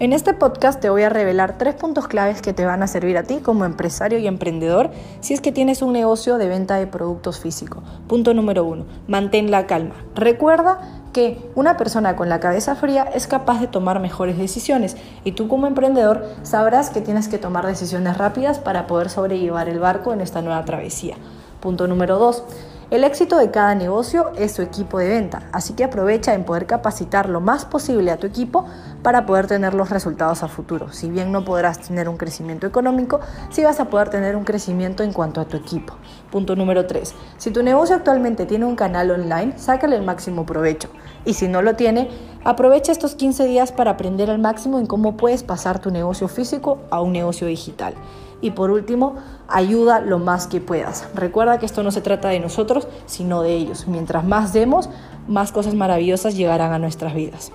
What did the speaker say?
En este podcast te voy a revelar tres puntos claves que te van a servir a ti como empresario y emprendedor si es que tienes un negocio de venta de productos físicos. Punto número uno, mantén la calma. Recuerda que una persona con la cabeza fría es capaz de tomar mejores decisiones y tú como emprendedor sabrás que tienes que tomar decisiones rápidas para poder sobrellevar el barco en esta nueva travesía. Punto número dos, el éxito de cada negocio es su equipo de venta, así que aprovecha en poder capacitar lo más posible a tu equipo para poder tener los resultados a futuro. Si bien no podrás tener un crecimiento económico, sí vas a poder tener un crecimiento en cuanto a tu equipo. Punto número 3. Si tu negocio actualmente tiene un canal online, sácale el máximo provecho. Y si no lo tiene, aprovecha estos 15 días para aprender al máximo en cómo puedes pasar tu negocio físico a un negocio digital. Y por último, ayuda lo más que puedas. Recuerda que esto no se trata de nosotros, sino de ellos. Mientras más demos, más cosas maravillosas llegarán a nuestras vidas.